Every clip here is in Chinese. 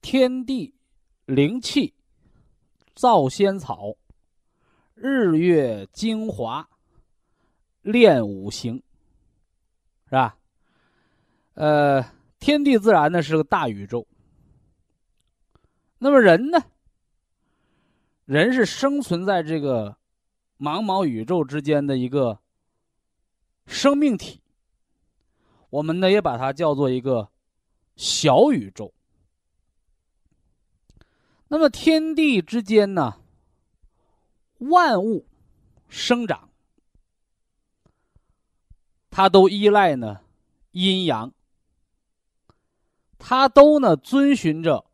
天地灵气造仙草，日月精华炼五行，是吧？呃，天地自然呢是个大宇宙，那么人呢？人是生存在这个茫茫宇宙之间的一个生命体。我们呢也把它叫做一个小宇宙。那么天地之间呢，万物生长，它都依赖呢阴阳，它都呢遵循着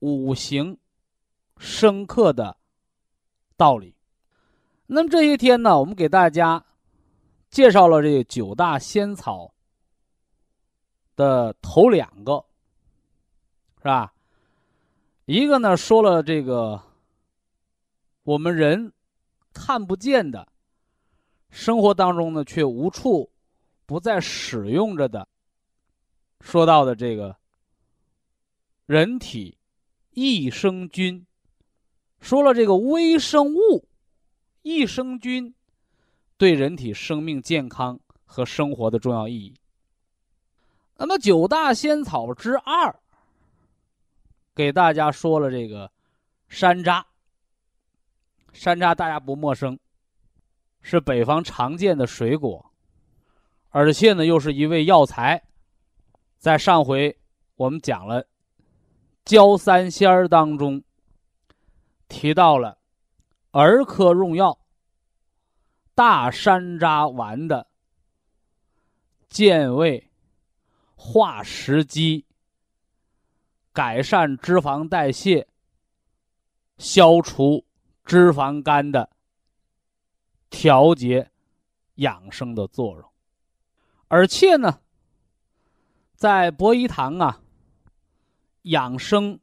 五行生克的道理。那么这些天呢，我们给大家介绍了这九大仙草。的头两个，是吧？一个呢说了这个我们人看不见的，生活当中呢却无处不在使用着的，说到的这个人体益生菌，说了这个微生物益生菌对人体生命健康和生活的重要意义。那么九大仙草之二，给大家说了这个山楂。山楂大家不陌生，是北方常见的水果，而且呢又是一味药材。在上回我们讲了焦三仙儿当中提到了儿科用药大山楂丸的健胃、化食积、改善脂肪代谢、消除。脂肪肝的调节、养生的作用，而且呢，在博医堂啊，养生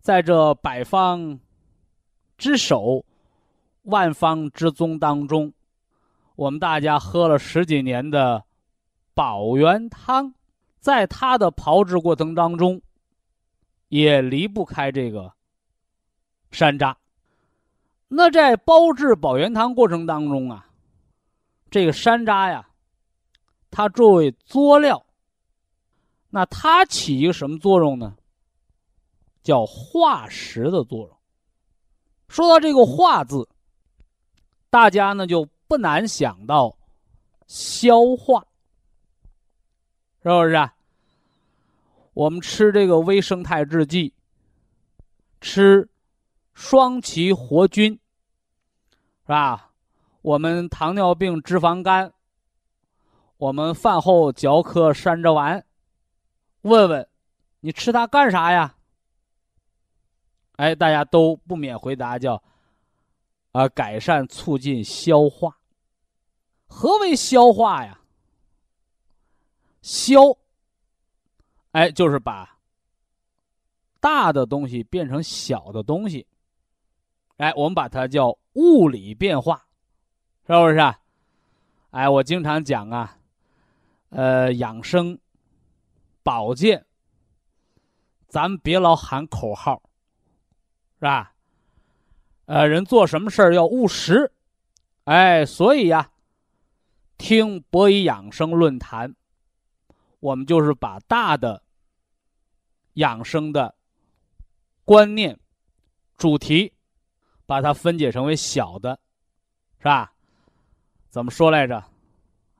在这百方之首、万方之宗当中，我们大家喝了十几年的保元汤，在它的炮制过程当中，也离不开这个山楂。那在煲制保元汤过程当中啊，这个山楂呀，它作为佐料，那它起一个什么作用呢？叫化食的作用。说到这个“化”字，大家呢就不难想到消化，是不是？我们吃这个微生态制剂，吃。双歧活菌，是吧？我们糖尿病、脂肪肝，我们饭后嚼颗山楂丸，问问你吃它干啥呀？哎，大家都不免回答叫啊，改善促进消化。何为消化呀？消，哎，就是把大的东西变成小的东西。哎，我们把它叫物理变化，是不是？啊哎，我经常讲啊，呃，养生、保健，咱们别老喊口号，是吧？呃，人做什么事儿要务实，哎，所以呀，听博医养生论坛，我们就是把大的养生的观念、主题。把它分解成为小的，是吧？怎么说来着？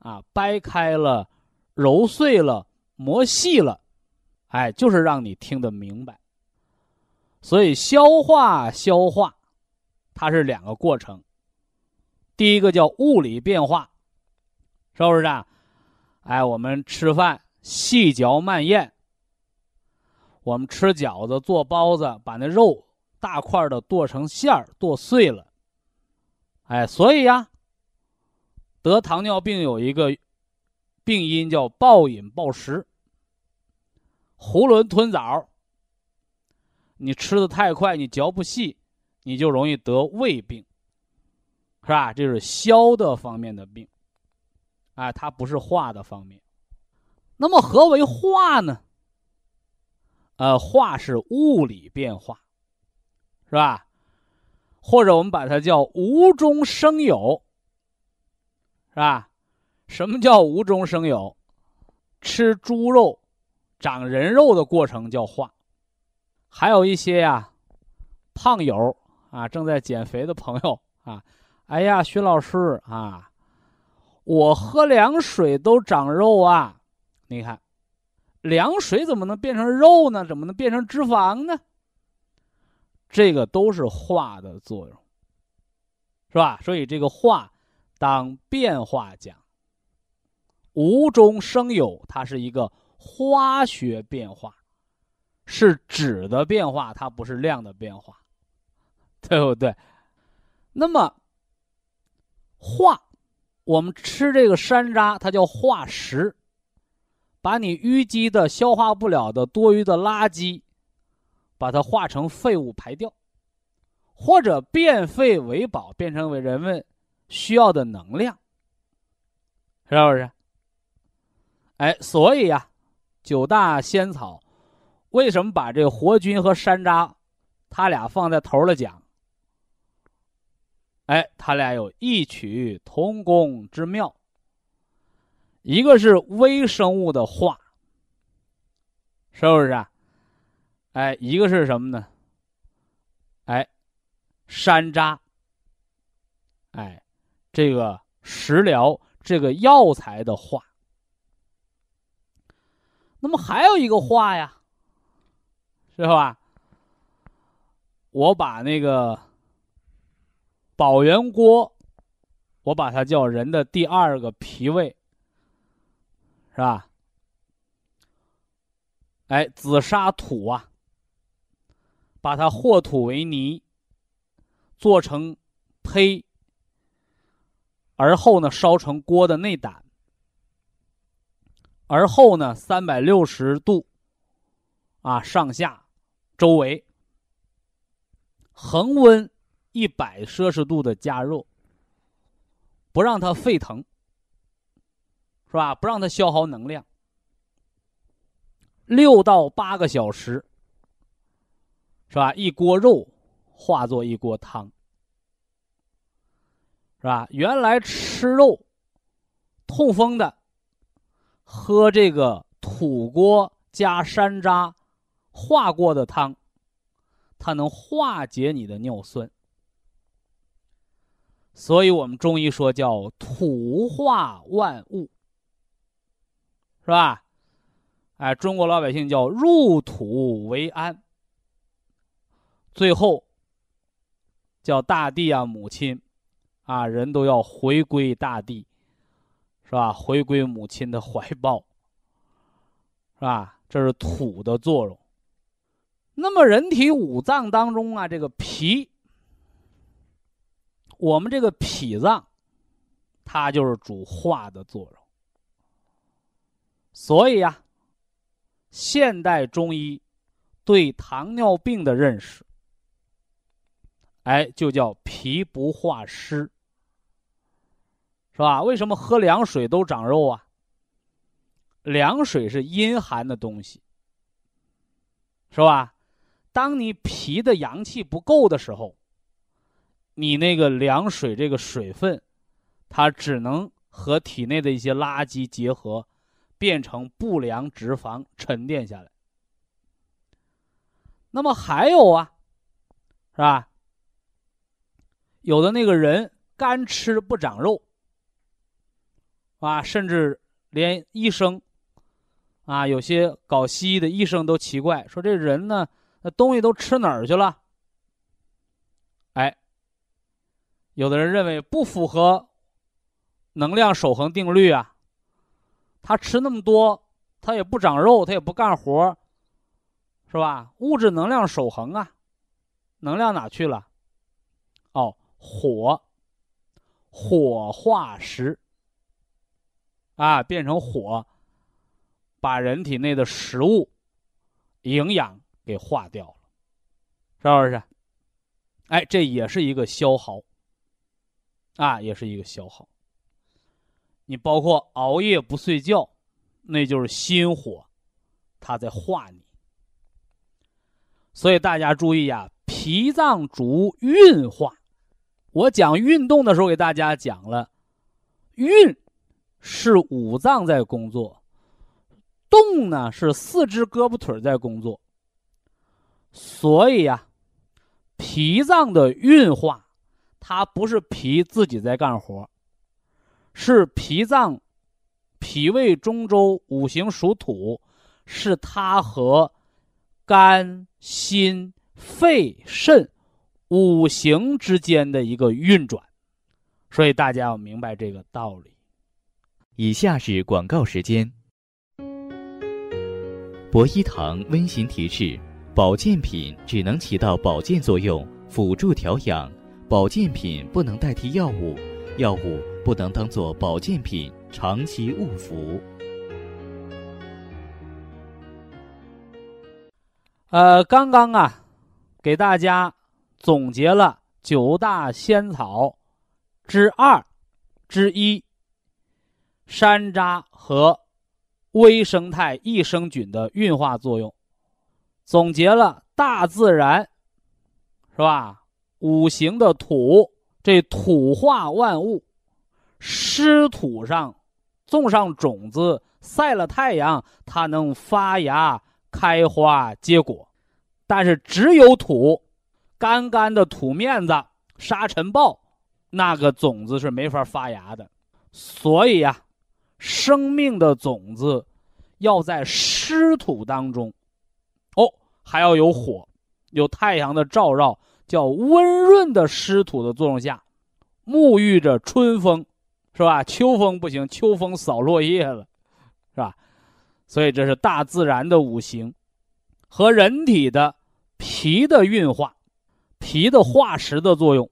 啊，掰开了，揉碎了，磨细了，哎，就是让你听得明白。所以消化消化，它是两个过程。第一个叫物理变化，是不是啊？哎，我们吃饭细嚼慢咽，我们吃饺子做包子，把那肉。大块的剁成馅儿，剁碎了，哎，所以呀，得糖尿病有一个病因叫暴饮暴食，囫囵吞枣。你吃的太快，你嚼不细，你就容易得胃病，是吧？这是消的方面的病，哎，它不是化的方面。那么何为化呢？呃，化是物理变化。是吧？或者我们把它叫无中生有，是吧？什么叫无中生有？吃猪肉长人肉的过程叫化。还有一些呀，胖友啊，正在减肥的朋友啊，哎呀，徐老师啊，我喝凉水都长肉啊！你看，凉水怎么能变成肉呢？怎么能变成脂肪呢？这个都是化的作用，是吧？所以这个化当变化讲，无中生有，它是一个化学变化，是质的变化，它不是量的变化，对不对？那么化，我们吃这个山楂，它叫化食，把你淤积的、消化不了的多余的垃圾。把它化成废物排掉，或者变废为宝，变成为人们需要的能量，是不是？哎，所以呀，九大仙草为什么把这活菌和山楂，它俩放在头了讲？哎，它俩有异曲同工之妙。一个是微生物的化，是不是啊？哎，一个是什么呢？哎，山楂，哎，这个食疗这个药材的化。那么还有一个化呀，是吧？我把那个保元锅，我把它叫人的第二个脾胃，是吧？哎，紫砂土啊，把它和土为泥，做成胚，而后呢烧成锅的内胆，而后呢三百六十度啊上下周围恒温一百摄氏度的加热，不让它沸腾，是吧？不让它消耗能量。六到八个小时，是吧？一锅肉化作一锅汤，是吧？原来吃肉痛风的，喝这个土锅加山楂化过的汤，它能化解你的尿酸。所以我们中医说叫土化万物，是吧？哎，中国老百姓叫入土为安，最后叫大地啊，母亲啊，人都要回归大地，是吧？回归母亲的怀抱，是吧？这是土的作用。那么，人体五脏当中啊，这个脾，我们这个脾脏，它就是主化的作用。所以呀。现代中医对糖尿病的认识，哎，就叫脾不化湿，是吧？为什么喝凉水都长肉啊？凉水是阴寒的东西，是吧？当你脾的阳气不够的时候，你那个凉水这个水分，它只能和体内的一些垃圾结合。变成不良脂肪沉淀下来。那么还有啊，是吧？有的那个人干吃不长肉，啊，甚至连医生，啊，有些搞西医的医生都奇怪，说这人呢，那东西都吃哪儿去了？哎，有的人认为不符合能量守恒定律啊。他吃那么多，他也不长肉，他也不干活，是吧？物质能量守恒啊，能量哪去了？哦，火，火化石啊，变成火，把人体内的食物营养给化掉了，是不是？哎，这也是一个消耗啊，也是一个消耗。你包括熬夜不睡觉，那就是心火，它在化你。所以大家注意呀，脾脏主运化。我讲运动的时候给大家讲了，运是五脏在工作，动呢是四肢胳膊腿在工作。所以呀，脾脏的运化，它不是脾自己在干活。是脾脏，脾胃中州五行属土，是它和肝、心、肺、肾五行之间的一个运转，所以大家要明白这个道理。以下是广告时间。博一堂温馨提示：保健品只能起到保健作用，辅助调养，保健品不能代替药物，药物。不能当做保健品长期误服。呃，刚刚啊，给大家总结了九大仙草之二之一——山楂和微生态益生菌的运化作用，总结了大自然是吧？五行的土，这土化万物。湿土上种上种子，晒了太阳，它能发芽、开花结果。但是只有土，干干的土面子、沙尘暴，那个种子是没法发芽的。所以呀，生命的种子要在湿土当中，哦，还要有火，有太阳的照耀，叫温润的湿土的作用下，沐浴着春风，是吧？秋风不行，秋风扫落叶了，是吧？所以这是大自然的五行和人体的。脾的运化，脾的化食的作用，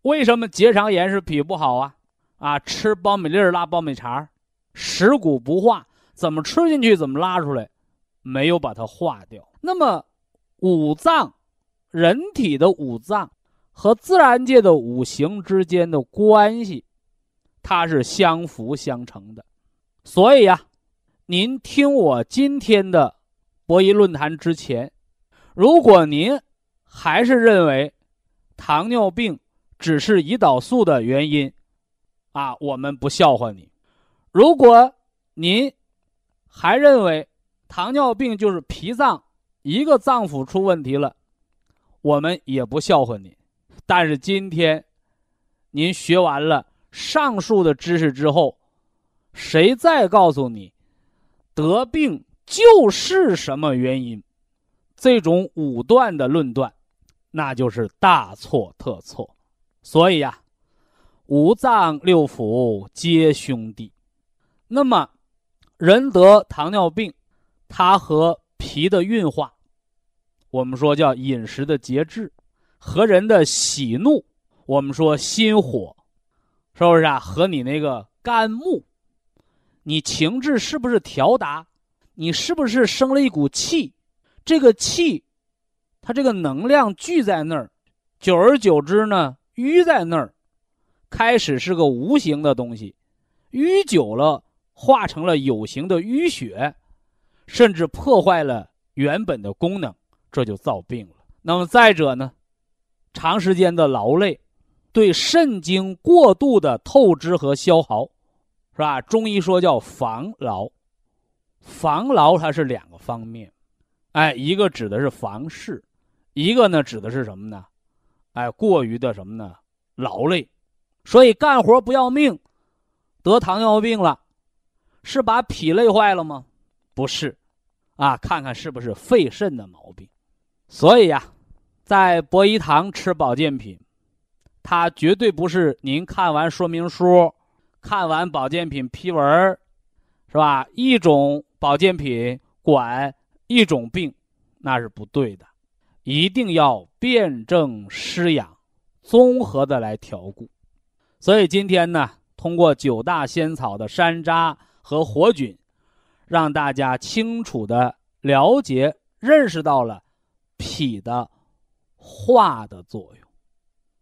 为什么结肠炎是脾不好啊？啊，吃苞米粒儿拉苞米碴食谷不化，怎么吃进去怎么拉出来，没有把它化掉。那么五脏，人体的五脏和自然界的五行之间的关系，它是相辅相成的。所以呀，您听我今天的博弈论坛之前。如果您还是认为糖尿病只是胰岛素的原因，啊，我们不笑话你；如果您还认为糖尿病就是脾脏一个脏腑出问题了，我们也不笑话你。但是今天您学完了上述的知识之后，谁再告诉你得病就是什么原因？这种武断的论断，那就是大错特错。所以呀，五脏六腑皆兄弟。那么，人得糖尿病，它和脾的运化，我们说叫饮食的节制，和人的喜怒，我们说心火，是不是啊？和你那个肝木，你情志是不是调达？你是不是生了一股气？这个气，它这个能量聚在那儿，久而久之呢，淤在那儿，开始是个无形的东西，淤久了化成了有形的淤血，甚至破坏了原本的功能，这就造病了。那么再者呢，长时间的劳累，对肾精过度的透支和消耗，是吧？中医说叫防劳，防劳它是两个方面。哎，一个指的是房事，一个呢指的是什么呢？哎，过于的什么呢？劳累，所以干活不要命，得糖尿病了，是把脾累坏了吗？不是，啊，看看是不是肺肾的毛病。所以呀，在博医堂吃保健品，它绝对不是您看完说明书、看完保健品批文是吧？一种保健品管。一种病，那是不对的，一定要辨证施养，综合的来调顾。所以今天呢，通过九大仙草的山楂和活菌，让大家清楚的了解、认识到了脾的化的作用，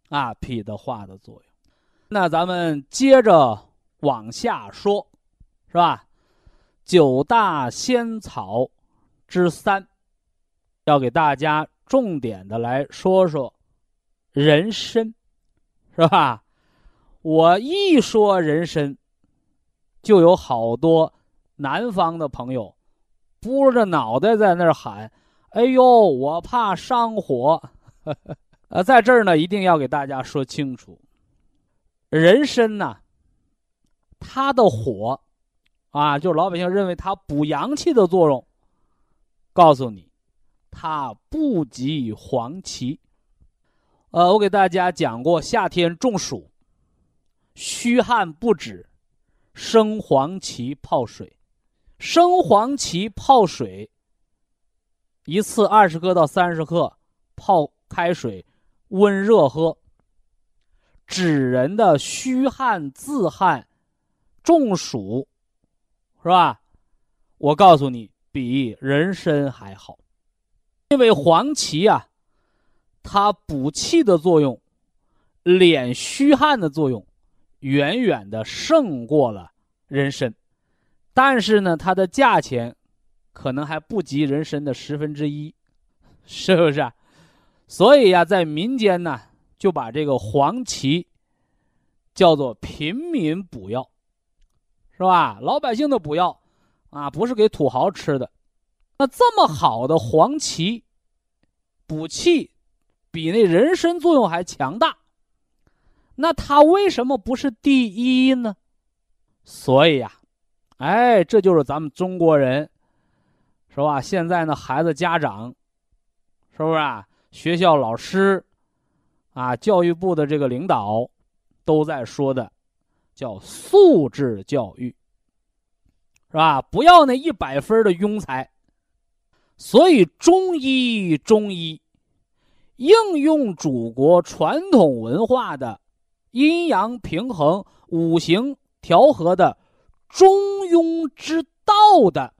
啊，脾的化的作用。那咱们接着往下说，是吧？九大仙草。之三，要给大家重点的来说说人参，是吧？我一说人参，就有好多南方的朋友拨着脑袋在那儿喊：“哎呦，我怕上火。” 呃，在这儿呢，一定要给大家说清楚，人参呢，它的火啊，就是老百姓认为它补阳气的作用。告诉你，它不及黄芪。呃，我给大家讲过，夏天中暑，虚汗不止，生黄芪泡水，生黄芪泡水，一次二十克到三十克，泡开水，温热喝。指人的虚汗、自汗、中暑，是吧？我告诉你。比人参还好，因为黄芪啊，它补气的作用、敛虚汗的作用，远远的胜过了人参。但是呢，它的价钱可能还不及人参的十分之一，是不是？所以呀，在民间呢，就把这个黄芪叫做平民补药，是吧？老百姓的补药。啊，不是给土豪吃的，那这么好的黄芪，补气，比那人参作用还强大。那它为什么不是第一呢？所以呀，哎，这就是咱们中国人，是吧？现在呢，孩子家长，是不是啊？学校老师，啊，教育部的这个领导，都在说的，叫素质教育，是吧？不要那一百分的庸才。所以中医，中医应用祖国传统文化的。阴阳平衡、五行调和的中庸之道的，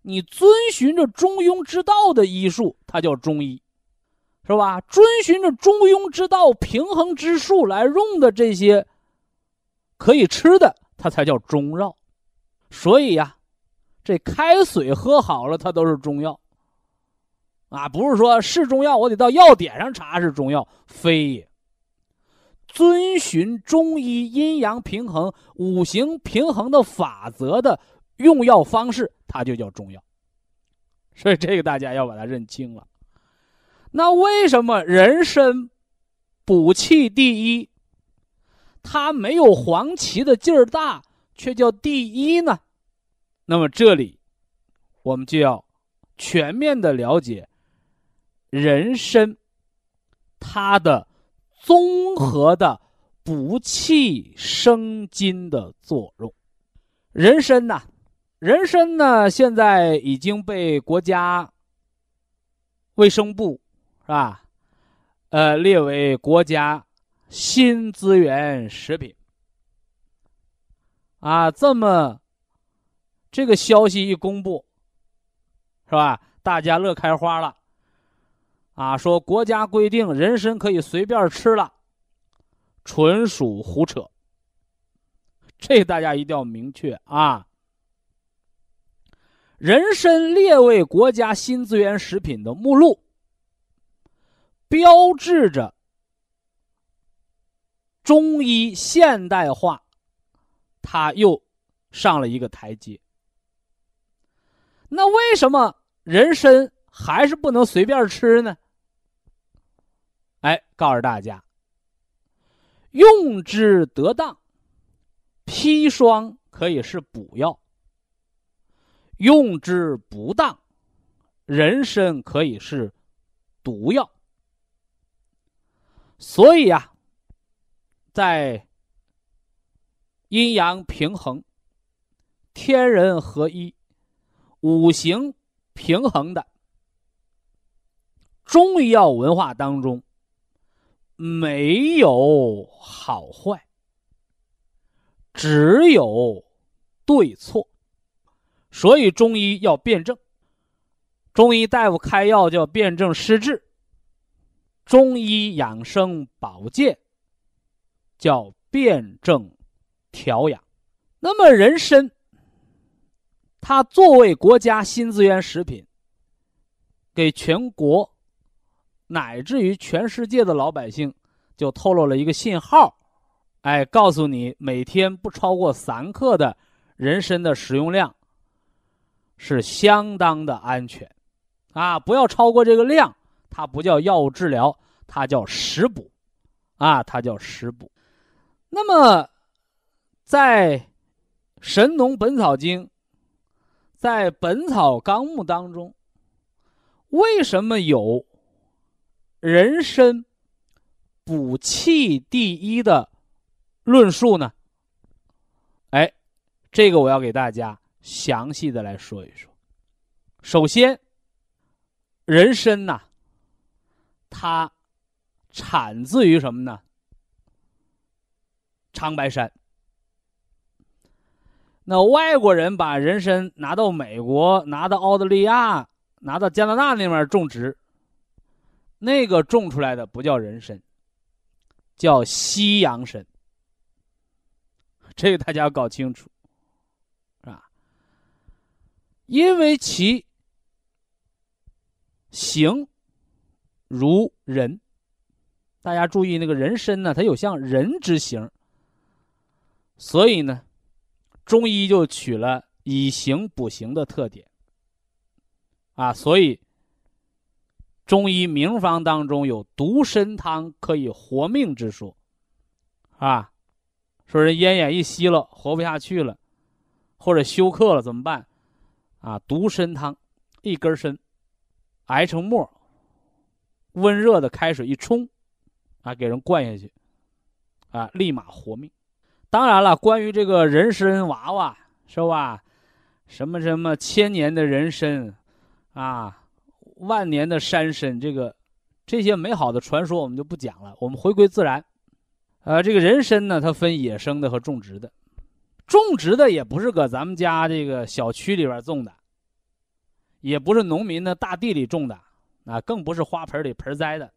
你遵循着中庸之道的医术，它叫中医，是吧？遵循着中庸之道、平衡之术来用的这些可以吃的，它才叫中药。所以呀，这开水喝好了，它都是中药啊，不是说是中药，我得到药典上查是中药，非也。遵循中医阴阳平衡、五行平衡的法则的用药方式，它就叫中药。所以这个大家要把它认清了。那为什么人参补气第一，它没有黄芪的劲儿大，却叫第一呢？那么这里我们就要全面的了解人参它的。综合的补气生津的作用，人参呐，人参呢，现在已经被国家卫生部是吧？呃，列为国家新资源食品。啊，这么这个消息一公布，是吧？大家乐开花了。啊，说国家规定人参可以随便吃了，纯属胡扯。这大家一定要明确啊！人参列为国家新资源食品的目录，标志着中医现代化，它又上了一个台阶。那为什么人参还是不能随便吃呢？哎，告诉大家，用之得当，砒霜可以是补药；用之不当，人参可以是毒药。所以啊，在阴阳平衡、天人合一、五行平衡的中医药文化当中。没有好坏，只有对错，所以中医要辩证。中医大夫开药叫辩证施治，中医养生保健叫辩证调养。那么人参，它作为国家新资源食品，给全国。乃至于全世界的老百姓，就透露了一个信号，哎，告诉你每天不超过三克的人参的使用量是相当的安全，啊，不要超过这个量，它不叫药物治疗，它叫食补，啊，它叫食补。那么，在《神农本草经》在《本草纲目》当中，为什么有？人参补气第一的论述呢？哎，这个我要给大家详细的来说一说。首先，人参呐，它产自于什么呢？长白山。那外国人把人参拿到美国、拿到澳大利亚、拿到加拿大那边种植。那个种出来的不叫人参，叫西洋参。这个大家要搞清楚，是吧？因为其形如人，大家注意那个人参呢，它有像人之形，所以呢，中医就取了以形补形的特点。啊，所以中医名方当中有独参汤可以活命之说，啊，说人奄奄一息了，活不下去了，或者休克了怎么办？啊，独参汤，一根参，熬成沫，温热的开水一冲，啊，给人灌下去，啊，立马活命。当然了，关于这个人参娃娃，是吧？什么什么千年的人参，啊，万年的山参，这个这些美好的传说我们就不讲了。我们回归自然，呃，这个人参呢，它分野生的和种植的，种植的也不是搁咱们家这个小区里边种的，也不是农民的大地里种的，啊，更不是花盆里盆栽的，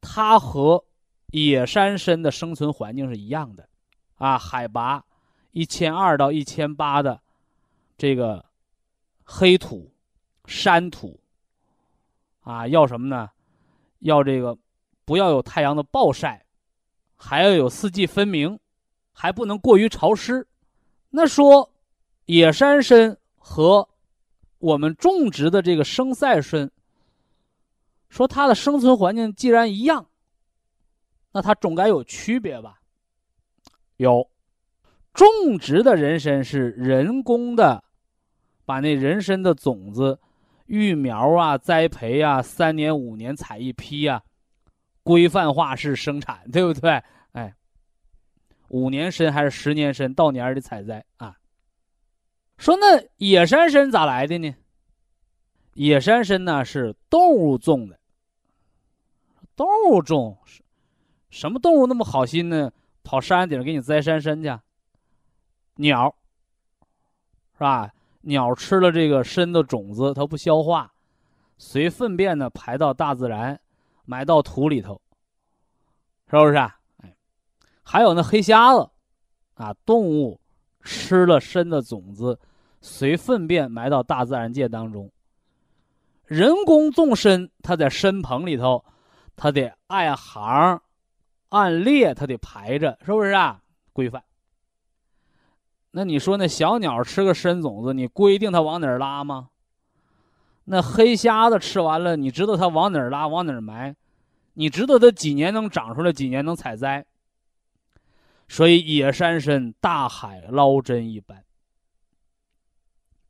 它和野山参的生存环境是一样的，啊，海拔一千二到一千八的。这个黑土、山土啊，要什么呢？要这个不要有太阳的暴晒，还要有四季分明，还不能过于潮湿。那说野山参和我们种植的这个生晒参，说它的生存环境既然一样，那它总该有区别吧？有，种植的人参是人工的。把那人参的种子、育苗啊、栽培啊，三年五年采一批啊，规范化式生产，对不对？哎，五年参还是十年参，到年儿的采摘啊。说那野山参咋来的呢？野山参呢是动物种的，动物种，什么动物那么好心呢？跑山顶给你栽山参去？鸟，是吧？鸟吃了这个参的种子，它不消化，随粪便呢排到大自然，埋到土里头，是不是？哎，还有那黑瞎子，啊，动物吃了参的种子，随粪便埋到大自然界当中。人工种参，它在参棚里头，它得按行、按列，它得排着，是不是啊？规范。那你说那小鸟吃个参种子，你规定它往哪儿拉吗？那黑瞎子吃完了，你知道它往哪儿拉，往哪儿埋？你知道它几年能长出来，几年能采摘？所以野山参大海捞针一般，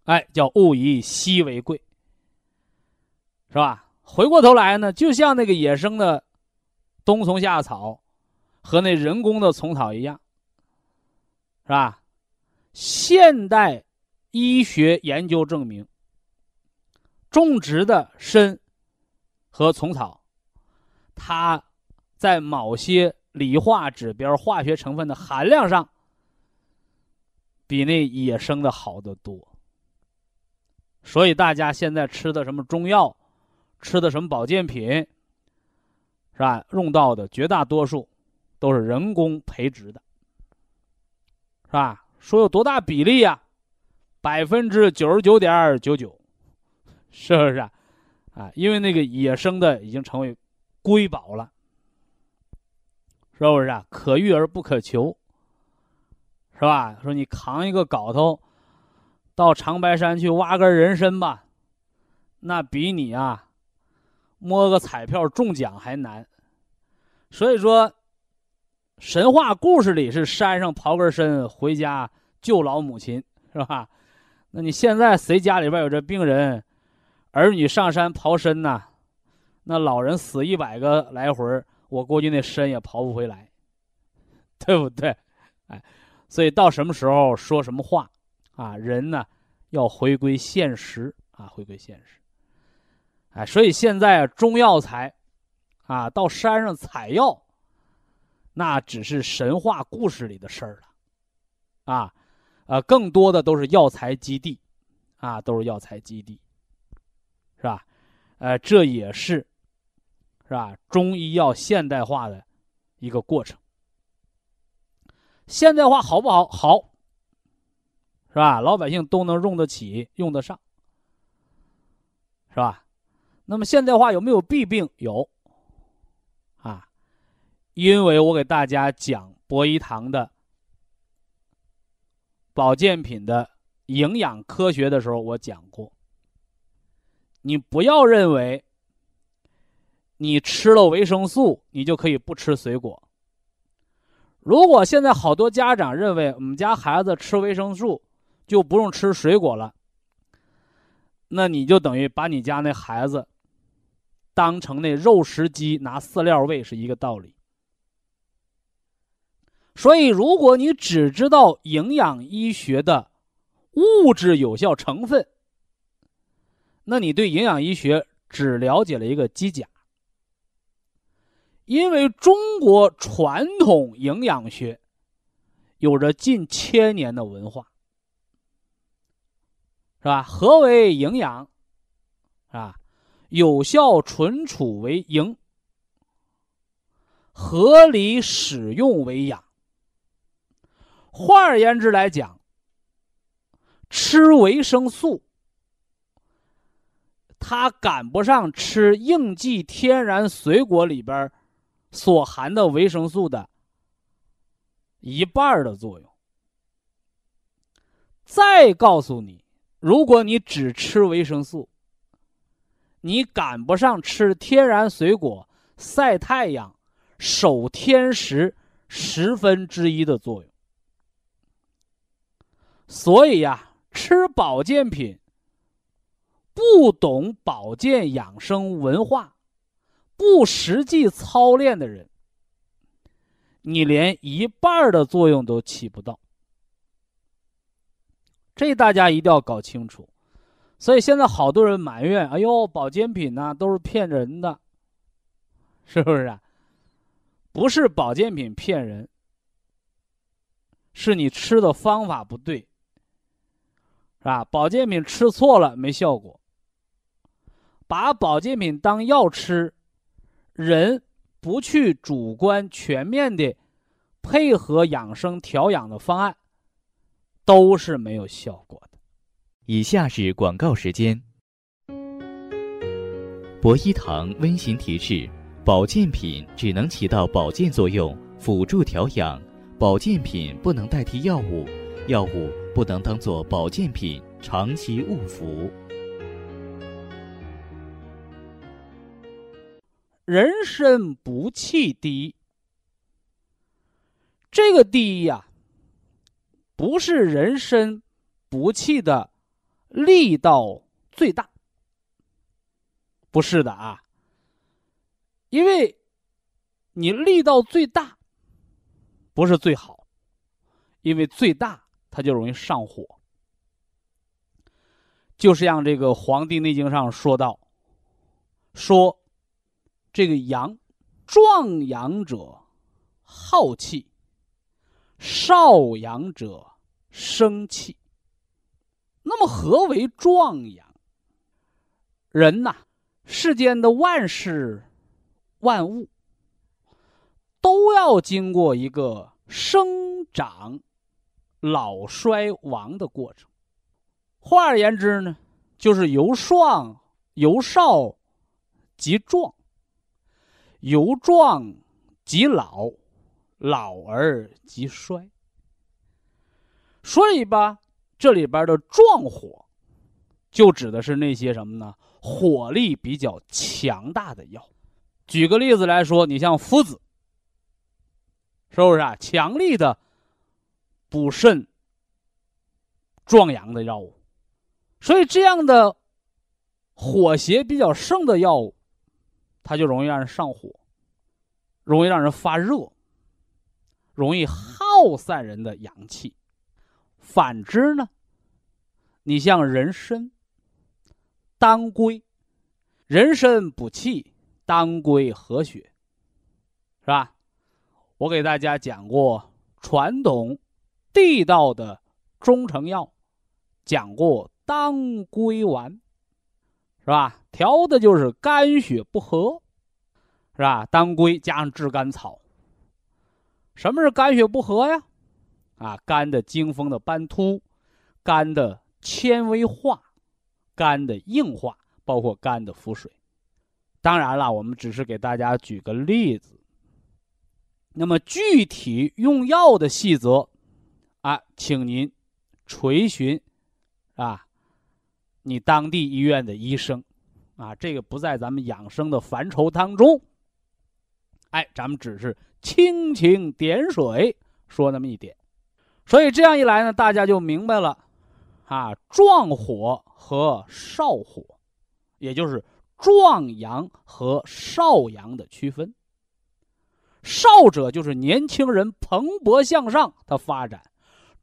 哎，叫物以稀为贵，是吧？回过头来呢，就像那个野生的冬虫夏草和那人工的虫草一样，是吧？现代医学研究证明，种植的参和虫草，它在某些理化指标、化学成分的含量上，比那野生的好得多。所以大家现在吃的什么中药，吃的什么保健品，是吧？用到的绝大多数都是人工培植的，是吧？说有多大比例呀？百分之九十九点九九，是不是啊？啊，因为那个野生的已经成为瑰宝了，是不是啊？可遇而不可求，是吧？说你扛一个镐头到长白山去挖根人参吧，那比你啊摸个彩票中奖还难。所以说。神话故事里是山上刨根参回家救老母亲，是吧？那你现在谁家里边有这病人，儿女上山刨参呐？那老人死一百个来回，我估计那参也刨不回来，对不对？哎，所以到什么时候说什么话啊？人呢要回归现实啊，回归现实。哎，所以现在中药材啊，到山上采药。那只是神话故事里的事儿了，啊，呃，更多的都是药材基地，啊，都是药材基地，是吧？呃，这也是，是吧？中医药现代化的一个过程。现代化好不好？好，是吧？老百姓都能用得起，用得上，是吧？那么现代化有没有弊病？有。啊因为我给大家讲博医堂的保健品的营养科学的时候，我讲过，你不要认为你吃了维生素，你就可以不吃水果。如果现在好多家长认为我们家孩子吃维生素就不用吃水果了，那你就等于把你家那孩子当成那肉食鸡拿饲料喂是一个道理。所以，如果你只知道营养医学的物质有效成分，那你对营养医学只了解了一个机甲。因为中国传统营养学有着近千年的文化，是吧？何为营养？是吧，有效存储为营，合理使用为养。换而言之来讲，吃维生素，它赶不上吃应季天然水果里边所含的维生素的一半的作用。再告诉你，如果你只吃维生素，你赶不上吃天然水果、晒太阳、守天时十分之一的作用。所以呀，吃保健品，不懂保健养生文化，不实际操练的人，你连一半的作用都起不到。这大家一定要搞清楚。所以现在好多人埋怨：“哎呦，保健品呢都是骗人的，是不是啊？”不是保健品骗人，是你吃的方法不对。是吧？保健品吃错了没效果。把保健品当药吃，人不去主观全面的配合养生调养的方案，都是没有效果的。以下是广告时间。博一堂温馨提示：保健品只能起到保健作用，辅助调养；保健品不能代替药物，药物。不能当做保健品长期误服。人参补气第一，这个第一呀，不是人参补气的力道最大，不是的啊，因为你力道最大不是最好，因为最大。它就容易上火，就是像这个《黄帝内经》上说到，说这个阳，壮阳者好气，少阳者生气。那么何为壮阳？人呐，世间的万事万物都要经过一个生长。老衰亡的过程，换而言之呢，就是由壮由少及壮，由壮及老，老而及衰。所以吧，这里边的壮火，就指的是那些什么呢？火力比较强大的药。举个例子来说，你像附子，是不是啊？强力的。补肾、壮阳的药物，所以这样的火邪比较盛的药物，它就容易让人上火，容易让人发热，容易耗散人的阳气。反之呢，你像人参、当归，人参补气，当归和血，是吧？我给大家讲过传统。地道的中成药，讲过当归丸，是吧？调的就是肝血不和，是吧？当归加上炙甘草。什么是肝血不和呀？啊，肝的经风的斑秃，肝的纤维化，肝的硬化，包括肝的腹水。当然了，我们只是给大家举个例子。那么具体用药的细则。啊，请您垂询啊，你当地医院的医生，啊，这个不在咱们养生的范畴当中。哎，咱们只是蜻蜓点水说那么一点，所以这样一来呢，大家就明白了，啊，壮火和少火，也就是壮阳和少阳的区分。少者就是年轻人蓬勃向上的发展，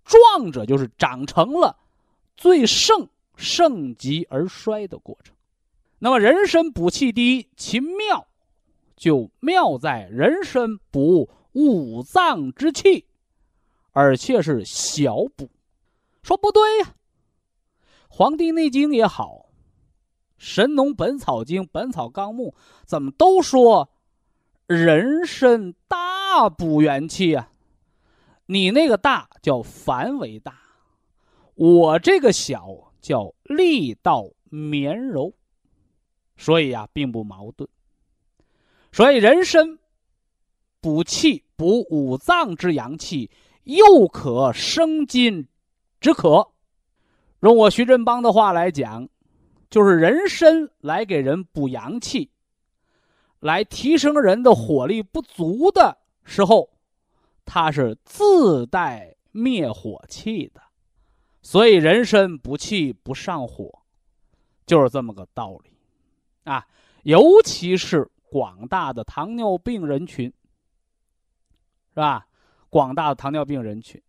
壮者就是长成了最盛盛极而衰的过程。那么，人参补气第一，其妙。就妙在人参补五脏之气，而且是小补。说不对呀，《黄帝内经》也好，《神农本草经》《本草纲目》怎么都说人参大补元气啊？你那个大叫繁为大，我这个小叫力道绵柔，所以啊，并不矛盾。所以，人参补气、补五脏之阳气，又可生津止渴。用我徐振邦的话来讲，就是人参来给人补阳气，来提升人的火力不足的时候，它是自带灭火器的。所以，人参补气不上火，就是这么个道理啊。尤其是。广大的糖尿病人群，是吧？广大的糖尿病人群，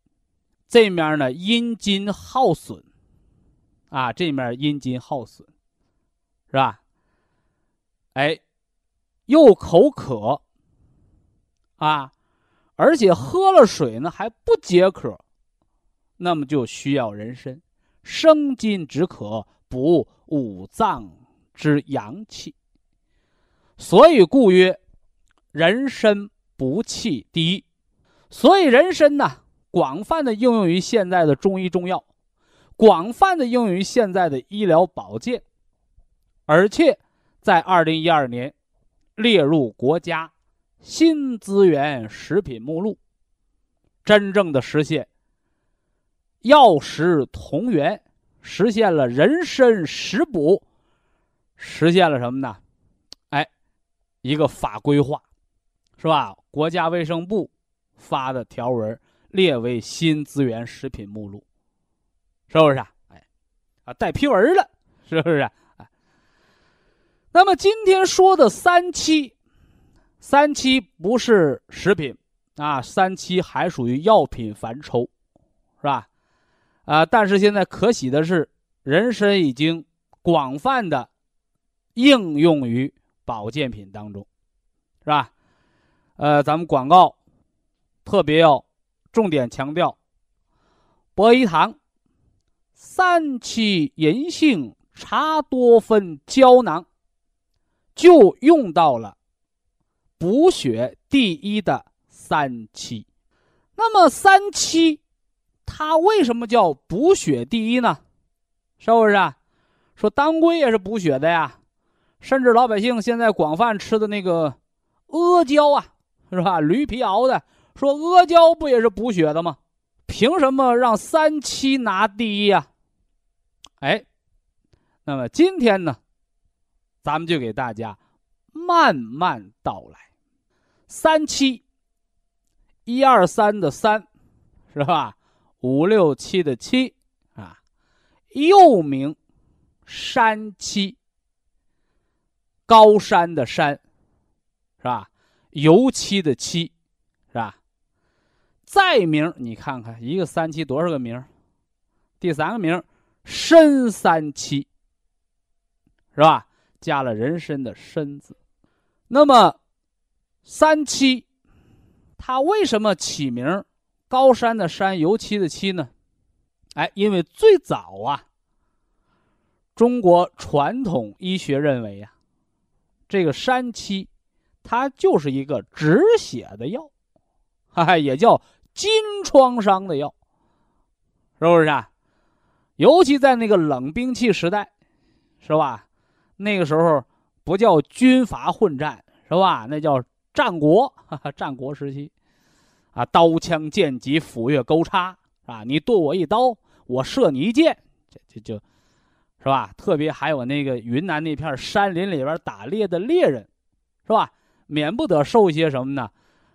这面呢阴津耗损，啊，这面阴津耗损，是吧？哎，又口渴，啊，而且喝了水呢还不解渴，那么就需要人参生津止渴，补五脏之阳气。所以故曰，人参补气第一。所以人参呢，广泛的应用于现在的中医中药，广泛的应用于现在的医疗保健，而且在二零一二年列入国家新资源食品目录，真正的实现药食同源，实现了人参食补，实现了什么呢？哎一个法规化，是吧？国家卫生部发的条文列为新资源食品目录，是不是啊？哎，啊，带批文了，是不是？哎，那么今天说的三七，三七不是食品啊，三七还属于药品范畴，是吧？啊，但是现在可喜的是，人参已经广泛的应用于。保健品当中，是吧？呃，咱们广告特别要重点强调，博一堂三七银杏茶多酚胶囊，就用到了补血第一的三七。那么三七，它为什么叫补血第一呢？是不是啊？说当归也是补血的呀。甚至老百姓现在广泛吃的那个阿胶啊，是吧？驴皮熬的，说阿胶不也是补血的吗？凭什么让三七拿第一呀？哎，那么今天呢，咱们就给大家慢慢道来。三七，一二三的三，是吧？五六七的七啊，又名山七。高山的山，是吧？油漆的漆，再名，你看看一个三七多少个名？第三个名参三七，是吧？加了人参的参字。那么三七，它为什么起名高山的山，油漆的漆呢？哎，因为最早啊，中国传统医学认为呀。这个山七，它就是一个止血的药，哈 哈，也叫金创伤的药，是不是啊？尤其在那个冷兵器时代，是吧？那个时候不叫军阀混战，是吧？那叫战国，哈哈，战国时期，啊，刀枪剑戟斧钺钩叉，啊，你剁我一刀，我射你一箭，这这就，是吧？特别还有那个云南那片山林里边打猎的猎人，是吧？免不得受一些什么呢？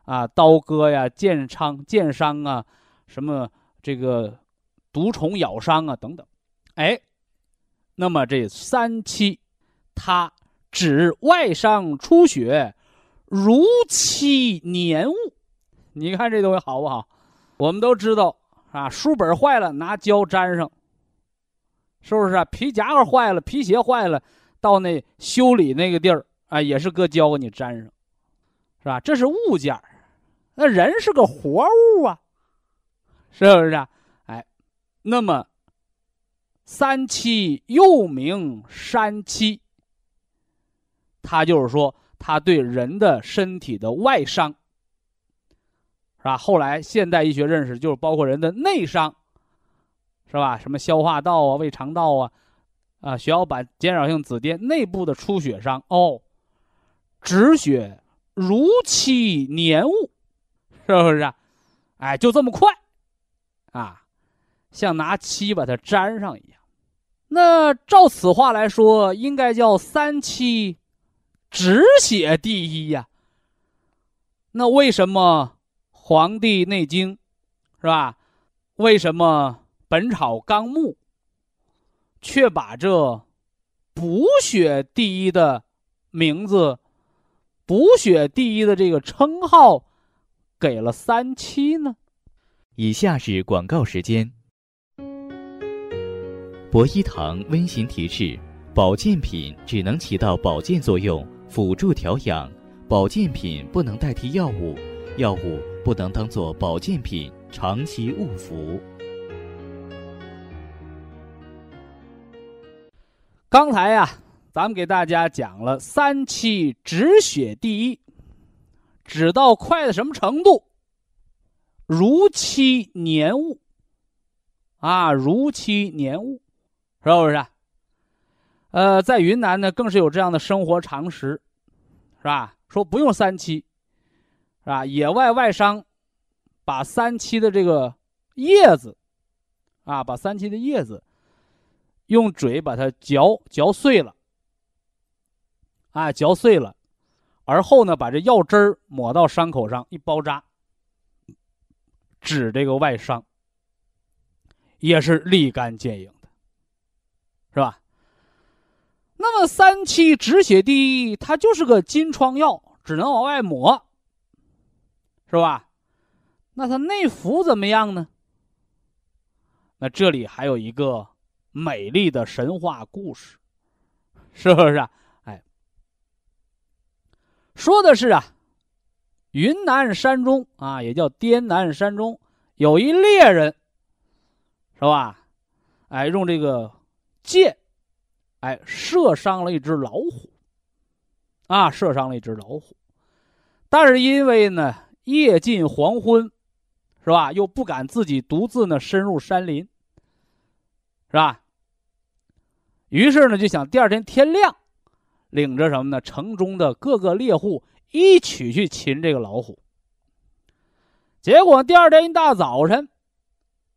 啊，刀割呀、剑伤、剑伤啊，什么这个毒虫咬伤啊等等。哎，那么这三七，它指外伤出血，如期粘物。你看这东西好不好？我们都知道啊，书本坏了拿胶粘上。是不是啊？皮夹克坏了，皮鞋坏了，到那修理那个地儿啊，也是搁胶给你粘上，是吧？这是物件那人是个活物啊，是不是啊？哎，那么三七又名山七，它就是说，它对人的身体的外伤，是吧？后来现代医学认识就是包括人的内伤。是吧？什么消化道啊、胃肠道啊，啊，血小板减少性紫癜内部的出血伤哦，止血如期黏物，是不是？啊？哎，就这么快，啊，像拿漆把它粘上一样。那照此话来说，应该叫三七止血第一呀。那为什么《黄帝内经》是吧？为什么？《本草纲目》却把这补血第一的名字、补血第一的这个称号给了三七呢？以下是广告时间。博一堂温馨提示：保健品只能起到保健作用，辅助调养；保健品不能代替药物，药物不能当做保健品长期误服。刚才呀，咱们给大家讲了三七止血第一，止到快的什么程度？如期年物啊，如期年物，是不是？呃，在云南呢，更是有这样的生活常识，是吧？说不用三七，是吧？野外外伤，把三七的这个叶子，啊，把三七的叶子。用嘴把它嚼嚼碎了，啊，嚼碎了，而后呢，把这药汁儿抹到伤口上一包扎，止这个外伤，也是立竿见影的，是吧？那么三七止血第一，它就是个金疮药，只能往外抹，是吧？那它内服怎么样呢？那这里还有一个。美丽的神话故事，是不是啊？说的是啊，云南山中啊，也叫滇南山中，有一猎人，是吧？哎，用这个箭，哎，射伤了一只老虎，啊，射伤了一只老虎，但是因为呢，夜近黄昏，是吧？又不敢自己独自呢深入山林，是吧？于是呢，就想第二天天亮，领着什么呢？城中的各个猎户一起去擒这个老虎。结果第二天一大早晨，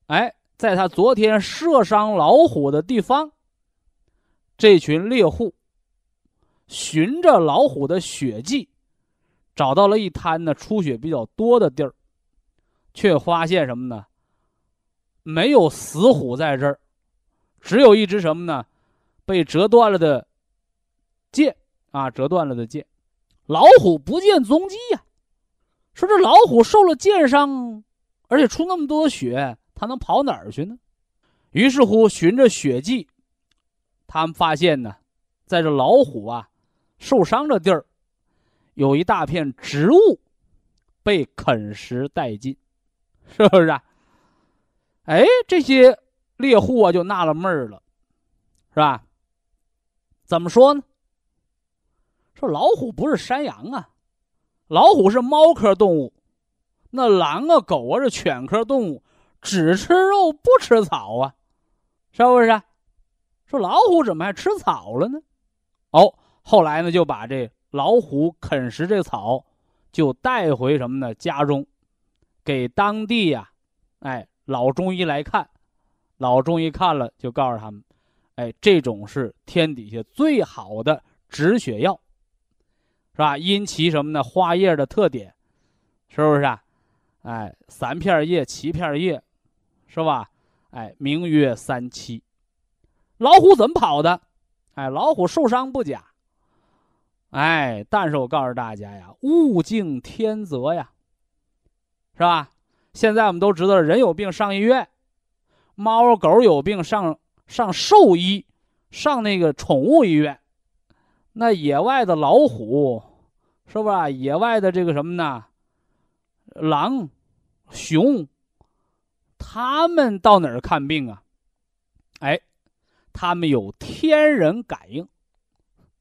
哎，在他昨天射伤老虎的地方，这群猎户循着老虎的血迹，找到了一滩呢出血比较多的地儿，却发现什么呢？没有死虎在这儿，只有一只什么呢？被折断了的剑啊，折断了的剑，老虎不见踪迹呀。说这老虎受了箭伤，而且出那么多血，它能跑哪儿去呢？于是乎，循着血迹，他们发现呢，在这老虎啊受伤的地儿，有一大片植物被啃食殆尽，是不是？啊？哎，这些猎户啊就纳了闷儿了，是吧？怎么说呢？说老虎不是山羊啊，老虎是猫科动物，那狼啊、狗啊是犬科动物，只吃肉不吃草啊，是不是？说老虎怎么还吃草了呢？哦，后来呢就把这老虎啃食这草，就带回什么呢？家中，给当地呀，哎，老中医来看，老中医看了就告诉他们，哎，这种是天底下最好的止血药，是吧？因其什么呢？花叶的特点，是不是啊？哎，三片叶、七片叶，是吧？哎，名曰三七。老虎怎么跑的？哎，老虎受伤不假。哎，但是我告诉大家呀，物竞天择呀，是吧？现在我们都知道，人有病上医院，猫狗有病上上兽医，上那个宠物医院。那野外的老虎，是吧？野外的这个什么呢？狼、熊，他们到哪儿看病啊？哎，他们有天人感应，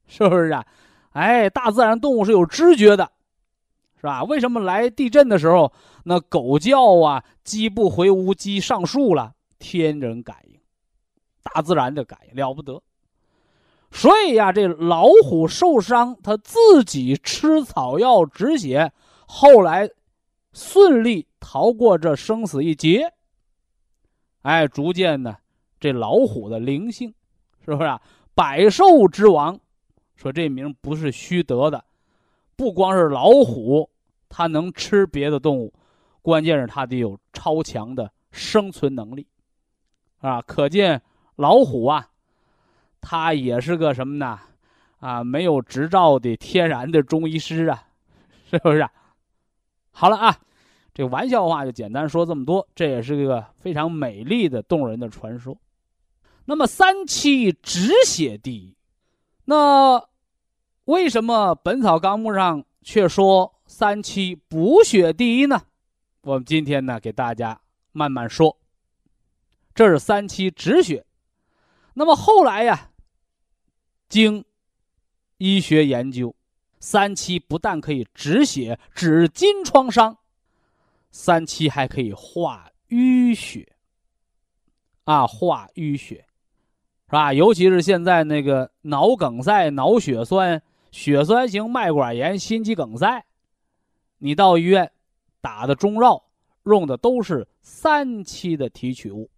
是不是啊？哎，大自然动物是有知觉的，是吧？为什么来地震的时候，那狗叫啊，鸡不回屋，鸡上树了？天人感应，大自然的感应了不得。所以呀，这老虎受伤，它自己吃草药止血，后来顺利逃过这生死一劫。哎，逐渐呢，这老虎的灵性，是不是啊？百兽之王。说这名不是虚得的，不光是老虎，它能吃别的动物，关键是它得有超强的生存能力，啊，可见老虎啊，他也是个什么呢？啊，没有执照的天然的中医师啊，是不是？好了啊，这玩笑话就简单说这么多，这也是个非常美丽的动人的传说。那么三七止血第一。那为什么《本草纲目》上却说三七补血第一呢？我们今天呢，给大家慢慢说。这是三七止血。那么后来呀，经医学研究，三七不但可以止血、止筋创伤，三七还可以化淤血。啊，化淤血。是吧？尤其是现在那个脑梗塞、脑血栓、血栓型脉管炎、心肌梗塞，你到医院打的中药用的都是三七的提取物。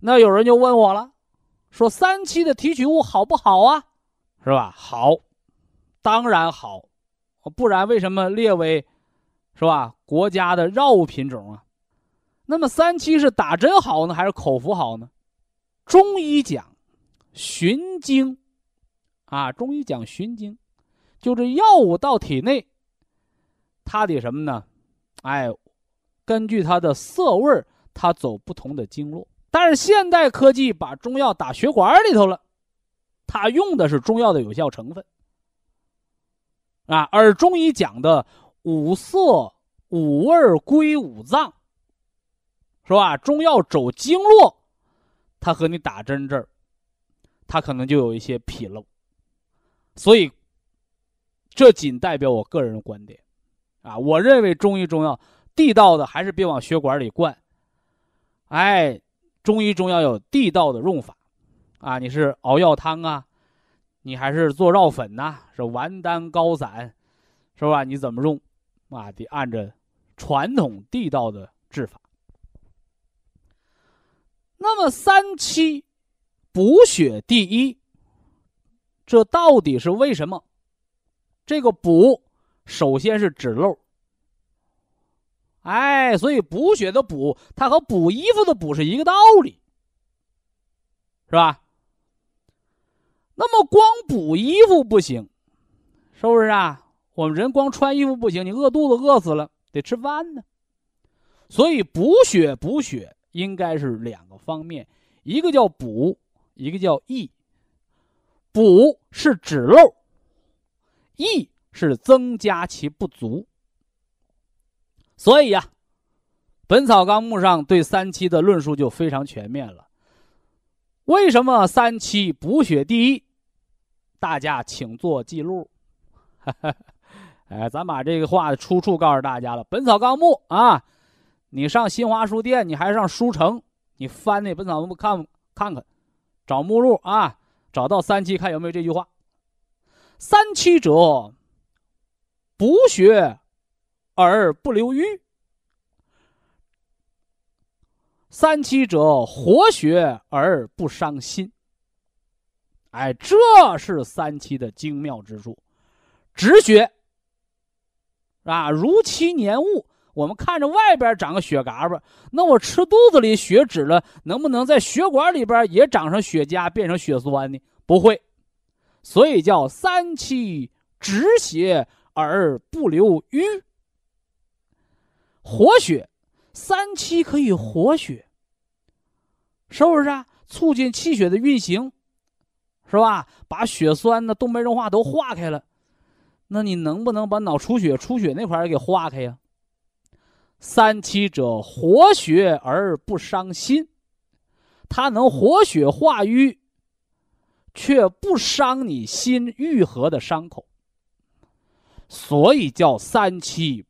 那有人就问我了，说三七的提取物好不好啊？是吧？好，当然好，不然为什么列为是吧国家的药物品种啊？那么三七是打针好呢，还是口服好呢？中医讲。循经，啊，中医讲循经，就这药物到体内，它得什么呢？哎，根据它的色味它走不同的经络。但是现代科技把中药打血管里头了，它用的是中药的有效成分，啊，而中医讲的五色、五味归五脏，是吧？中药走经络，它和你打针这儿。它可能就有一些纰漏，所以这仅代表我个人的观点，啊，我认为中医中药地道的还是别往血管里灌，哎，中医中药有地道的用法，啊，你是熬药汤啊，你还是做药粉呐，是丸丹膏散，是吧？你怎么用，啊，得按着传统地道的治法。那么三七。补血第一，这到底是为什么？这个补首先是止漏，哎，所以补血的补，它和补衣服的补是一个道理，是吧？那么光补衣服不行，是不是啊？我们人光穿衣服不行，你饿肚子饿死了，得吃饭呢。所以补血补血应该是两个方面，一个叫补。一个叫益，补是止漏，益是增加其不足。所以呀，《本草纲目》上对三七的论述就非常全面了。为什么三七补血第一？大家请做记录。哎，咱把这个话的出处告诉大家了，《本草纲目》啊，你上新华书店，你还上书城，你翻那《本草纲目》看看看。找目录啊，找到三七，看有没有这句话。三七者，补血而不流瘀；三七者，活血而不伤心。哎，这是三七的精妙之处，止血啊，如期年物。我们看着外边长个血嘎巴，那我吃肚子里血止了，能不能在血管里边也长上血痂，变成血栓呢？不会，所以叫三七止血而不留瘀，活血。三七可以活血，是不是啊？促进气血的运行，是吧？把血栓呢、动脉硬化都化开了，那你能不能把脑出血、出血那块儿给化开呀？三七者，活血而不伤心，它能活血化瘀，却不伤你心愈合的伤口，所以叫三七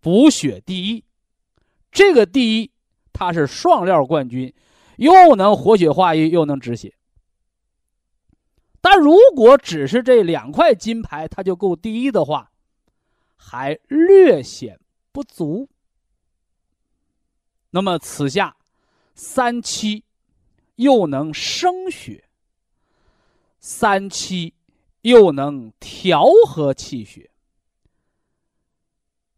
补血第一。这个第一，它是双料冠军，又能活血化瘀，又能止血。但如果只是这两块金牌，它就够第一的话，还略显不足。那么此下，三七又能生血，三七又能调和气血。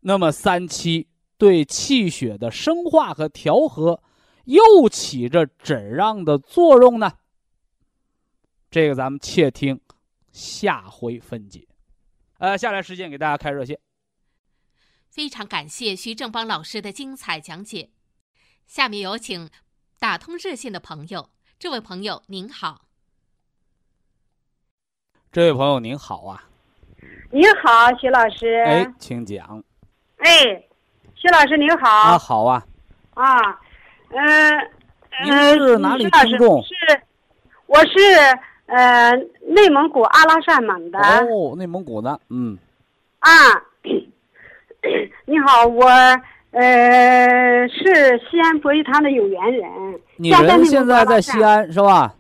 那么三七对气血的生化和调和，又起着怎样的作用呢？这个咱们且听下回分解。呃，下来时间给大家开热线。非常感谢徐正邦老师的精彩讲解。下面有请打通热线的朋友，这位朋友您好。这位朋友您好啊。您好，徐老师。哎，请讲。哎，徐老师您好。啊，好啊。啊，嗯。您是哪里听众？是，我是呃内蒙古阿拉善盟的。哦，内蒙古的，嗯。啊，你好，我。呃，是西安博医堂的有缘人。你人现在在西安是吧？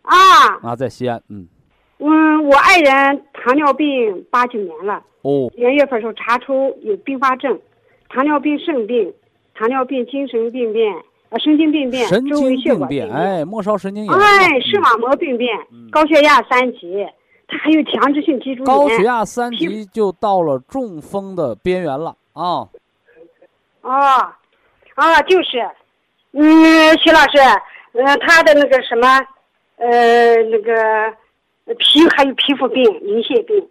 啊啊，在西安，嗯。嗯，我爱人糖尿病八九年了。哦。元月份时候查出有并发症，糖尿病肾病，糖尿病精神病变，呃，神经病变，神经病变，哎，末梢神经炎。哎，视网膜病变，高血压三级，他还有强直性脊柱炎。高血压三级就到了中风的边缘了啊。哦，啊，就是，嗯，徐老师，嗯，他的那个什么，呃，那个皮还有皮肤病、银屑病，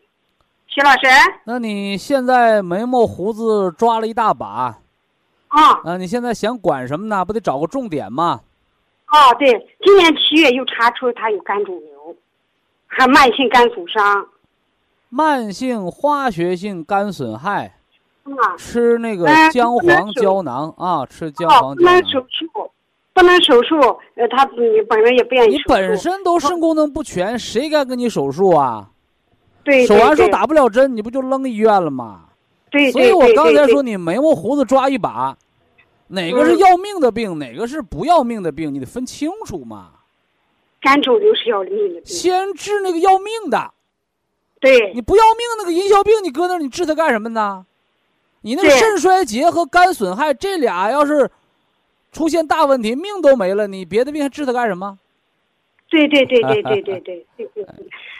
徐老师。那你现在眉毛胡子抓了一大把，啊，啊，你现在想管什么呢？不得找个重点吗？哦，对，今年七月又查出他有肝肿瘤，还慢性肝损伤，慢性化学性肝损害。啊，吃那个姜黄胶囊啊，吃姜黄胶囊。不能手术，不能手术。呃，他你本人也不愿意你本身都肾功能不全，谁敢给你手术啊？对手完术打不了针，你不就扔医院了吗？对所以我刚才说你眉毛胡子抓一把，哪个是要命的病，哪个是不要命的病，你得分清楚嘛。肝肿瘤是要命的病。先治那个要命的。对。你不要命那个银屑病，你搁那你治它干什么呢？你那个肾衰竭和肝损害这俩要是出现大问题，命都没了，你别的病还治它干什么？对对对对对对对对对。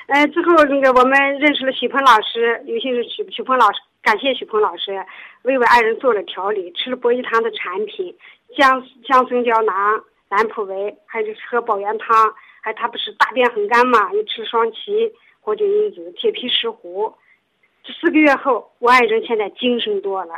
呃，之后那个我们认识了许鹏老师，尤其是许许鹏老师，感谢许鹏老师为我爱人做了调理，吃了博医堂的产品，姜姜生胶囊、兰普维，还有喝保元汤，还他不是大便很干嘛，又吃双歧、活菌因子、铁皮石斛。这四个月后，我爱人现在精神多了，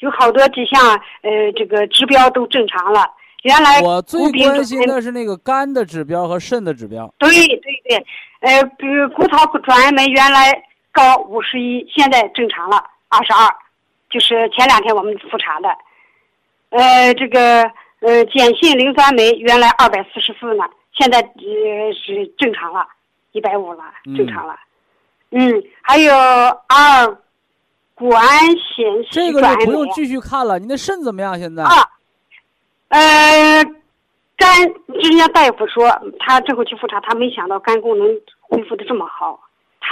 有好多几项呃这个指标都正常了。原来我最关心的是那个肝的指标和肾的指标。对对对，呃，比如骨草转氨酶原来高五十一，现在正常了二十二，就是前两天我们复查的。呃，这个呃碱性磷酸酶原来二百四十四呢，现在呃是正常了，一百五了，正常了。嗯，还有二谷氨酰这个就不用继续看了。你的肾怎么样？现在啊，呃，肝，人家大夫说他之后去复查，他没想到肝功能恢复的这么好，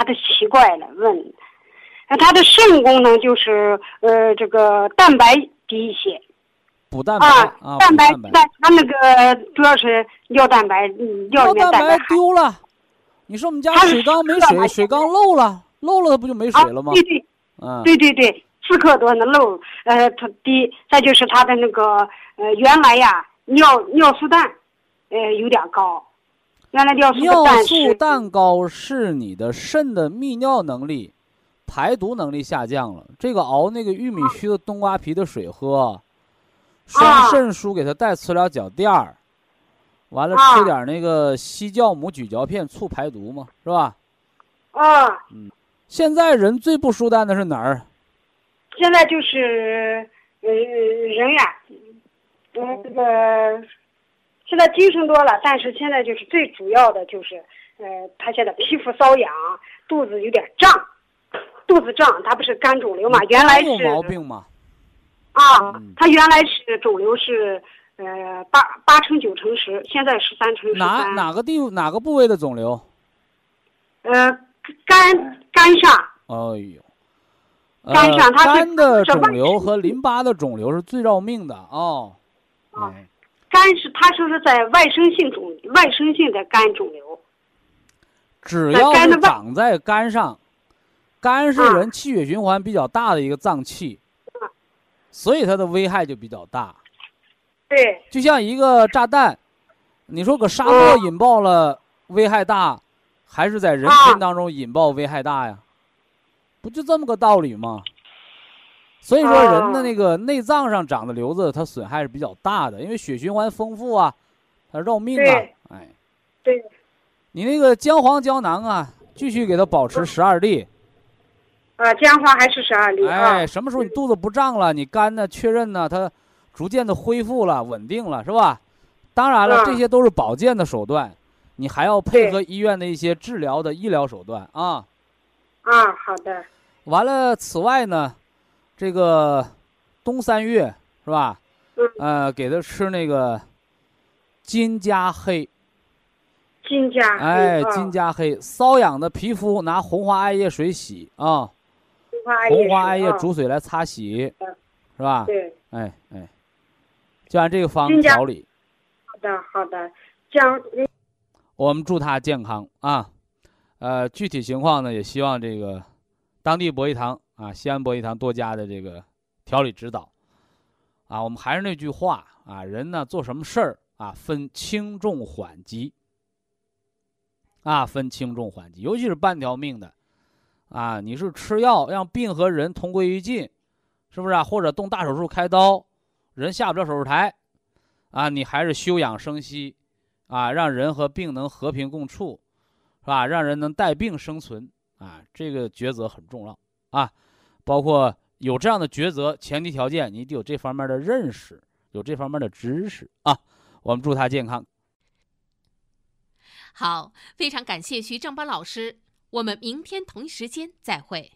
他都奇怪了，问，那他的肾功能就是呃这个蛋白低一些，补蛋白啊，蛋白，但他那个主要是尿蛋白，尿里面蛋白丢了。你说我们家水缸没水，水缸漏了，漏了不就没水了吗？对对，嗯，对对对，四克多的漏，呃，它低，再就是它的那个呃，原来呀尿尿素氮，呃，有点高，原来尿素尿氮是你的肾的泌尿能力、排毒能力下降了。这个熬那个玉米须的冬瓜皮的水喝，双啊肾舒给他带磁疗脚垫儿，完了啊吃点那个西酵母咀嚼片促排毒嘛，是吧？啊，嗯现在人最不舒坦的是哪儿？现在就是呃人呀，呃这个现在精神多了，但是现在就是最主要的就是呃，他现在皮肤瘙痒，肚子有点胀，肚子胀，他不是肝肿瘤嘛？原来有是毛病吗？啊嗯，他原来是肿瘤是呃八八乘九乘十，现在十三乘十哪三。哪个地哪个部位的肿瘤？呃，肝肝上哎呦，呃肝上它是肝的肿瘤和淋巴的肿瘤是最要命的哦。啊哎肝是他说是在外生性肿外生性的肝肿瘤。只要是长在肝上，肝是啊人气血循环比较大的一个脏器，所以它的危害就比较大。对，就像一个炸弹，你说搁沙漠嗯引爆了危害大，还是在人啊群当中引爆危害大呀？不就这么个道理吗？所以说，人的哦那个内脏上长的瘤子，它损害是比较大的，因为血循环丰富啊，它绕命啊对，哎，对，你那个姜黄胶囊啊，继续给它保持十二粒，啊，姜黄还是十二粒啊哎，。什么时候你肚子不胀了，你肝呢确认呢，它逐渐的恢复了，稳定了，是吧？当然了，嗯这些都是保健的手段，你还要配合医院的一些治疗的医疗手段啊。啊，好的，完了，此外呢，这个冬三月是吧？嗯呃，给他吃那个金加黑，金加黑哎，啊金加黑，瘙痒的皮肤拿红花艾叶水洗啊，红花艾叶煮水来擦洗嗯，是吧？对，哎哎，就按这个方调理，好的好的，姜我们祝他健康啊。呃，具体情况呢，也希望这个当地博医堂啊，西安博医堂多加的这个调理指导。啊，我们还是那句话啊，人呢做什么事儿啊，分轻重缓急。啊，分轻重缓急，尤其是半条命的，啊，你是吃药让病和人同归于尽，是不是啊？或者动大手术开刀，人下不了手术台，啊，你还是休养生息，啊，让人和病能和平共处，是吧？让人能带病生存，啊，这个抉择很重要啊。包括有这样的抉择，前提条件你得有这方面的认识，有这方面的知识啊。我们祝他健康。好，非常感谢徐正邦老师，我们明天同一时间再会。